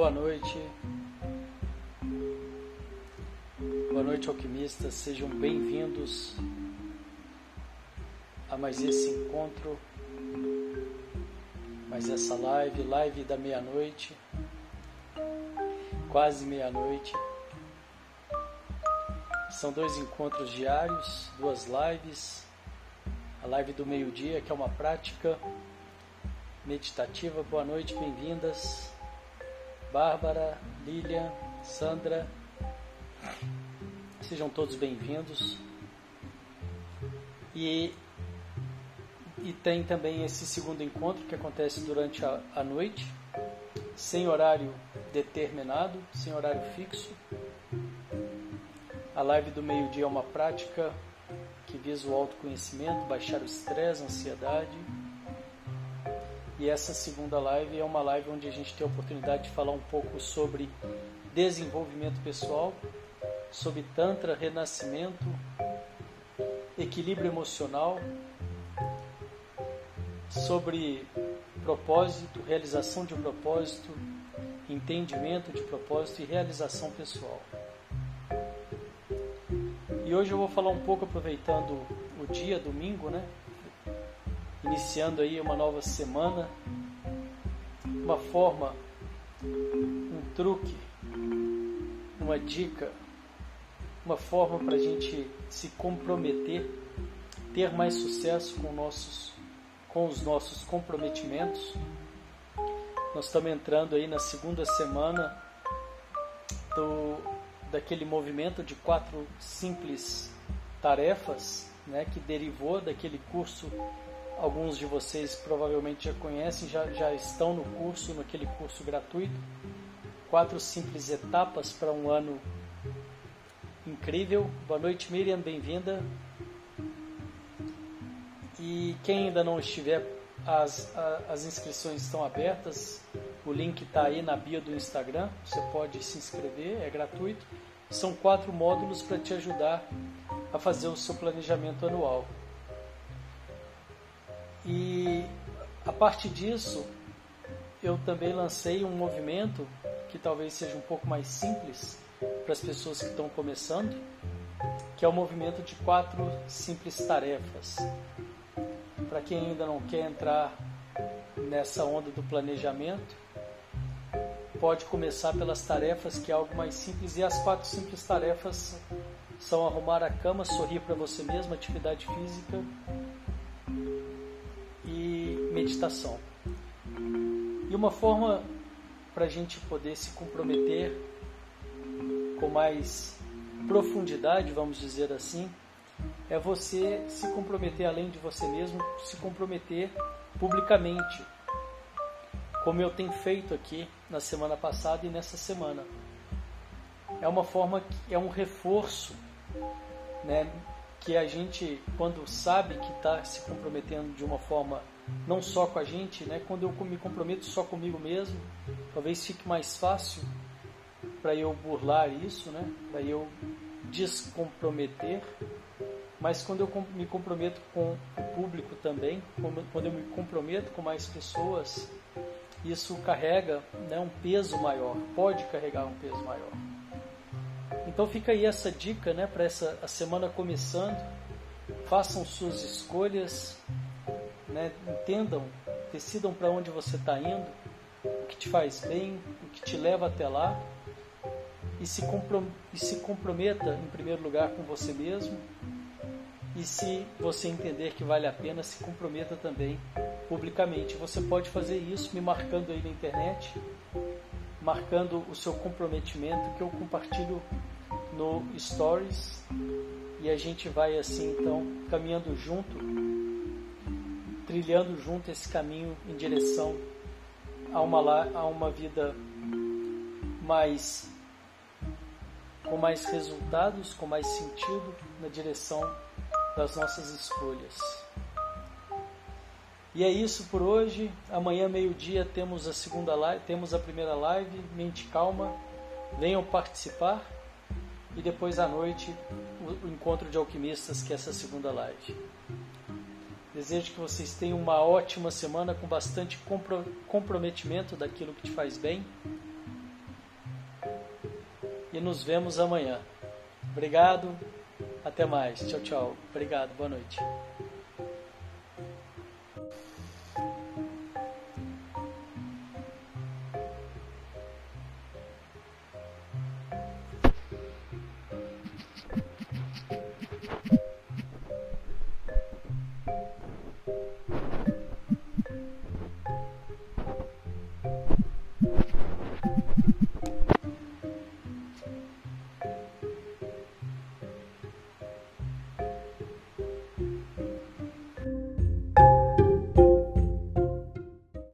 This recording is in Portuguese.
Boa noite. Boa noite, alquimistas. Sejam bem-vindos a mais esse encontro, mais essa live, live da meia-noite, quase meia-noite. São dois encontros diários, duas lives. A live do meio-dia, que é uma prática meditativa. Boa noite, bem-vindas. Bárbara, Lilian, Sandra. Sejam todos bem-vindos. E, e tem também esse segundo encontro que acontece durante a, a noite, sem horário determinado, sem horário fixo. A live do meio-dia é uma prática que visa o autoconhecimento, baixar o estresse, a ansiedade. E essa segunda live é uma live onde a gente tem a oportunidade de falar um pouco sobre desenvolvimento pessoal, sobre Tantra, renascimento, equilíbrio emocional, sobre propósito, realização de um propósito, entendimento de propósito e realização pessoal. E hoje eu vou falar um pouco aproveitando o dia, domingo, né? Iniciando aí uma nova semana, uma forma, um truque, uma dica, uma forma para a gente se comprometer, ter mais sucesso com, nossos, com os nossos comprometimentos. Nós estamos entrando aí na segunda semana do, daquele movimento de quatro simples tarefas, né, que derivou daquele curso. Alguns de vocês provavelmente já conhecem, já, já estão no curso, naquele curso gratuito. Quatro simples etapas para um ano incrível. Boa noite, Miriam, bem-vinda. E quem ainda não estiver, as, as inscrições estão abertas. O link está aí na bio do Instagram. Você pode se inscrever, é gratuito. São quatro módulos para te ajudar a fazer o seu planejamento anual. E a partir disso, eu também lancei um movimento que talvez seja um pouco mais simples para as pessoas que estão começando, que é o movimento de quatro simples tarefas. Para quem ainda não quer entrar nessa onda do planejamento, pode começar pelas tarefas, que é algo mais simples. E as quatro simples tarefas são arrumar a cama, sorrir para você mesmo, atividade física meditação. E uma forma para a gente poder se comprometer com mais profundidade, vamos dizer assim, é você se comprometer além de você mesmo, se comprometer publicamente como eu tenho feito aqui na semana passada e nessa semana. É uma forma é um reforço, né, que a gente quando sabe que está se comprometendo de uma forma não só com a gente, né, quando eu me comprometo só comigo mesmo, talvez fique mais fácil para eu burlar isso, né, para eu descomprometer. Mas quando eu me comprometo com o público também, quando eu me comprometo com mais pessoas, isso carrega né, um peso maior, pode carregar um peso maior. Então fica aí essa dica né, para essa a semana começando. Façam suas escolhas, né, entendam, decidam para onde você está indo, o que te faz bem, o que te leva até lá. E se, e se comprometa em primeiro lugar com você mesmo. E se você entender que vale a pena, se comprometa também publicamente. Você pode fazer isso me marcando aí na internet, marcando o seu comprometimento que eu compartilho no Stories e a gente vai assim então caminhando junto, trilhando junto esse caminho em direção a uma, a uma vida mais com mais resultados, com mais sentido na direção das nossas escolhas. E é isso por hoje. Amanhã, meio-dia, temos a segunda live, temos a primeira live, mente calma. Venham participar e depois à noite o, encontro de alquimistas, que é essa segunda live. Desejo que vocês tenham uma ótima semana com bastante comprometimento daquilo que te faz bem. E nos vemos amanhã. Obrigado, até mais. Tchau, tchau. Obrigado, boa noite.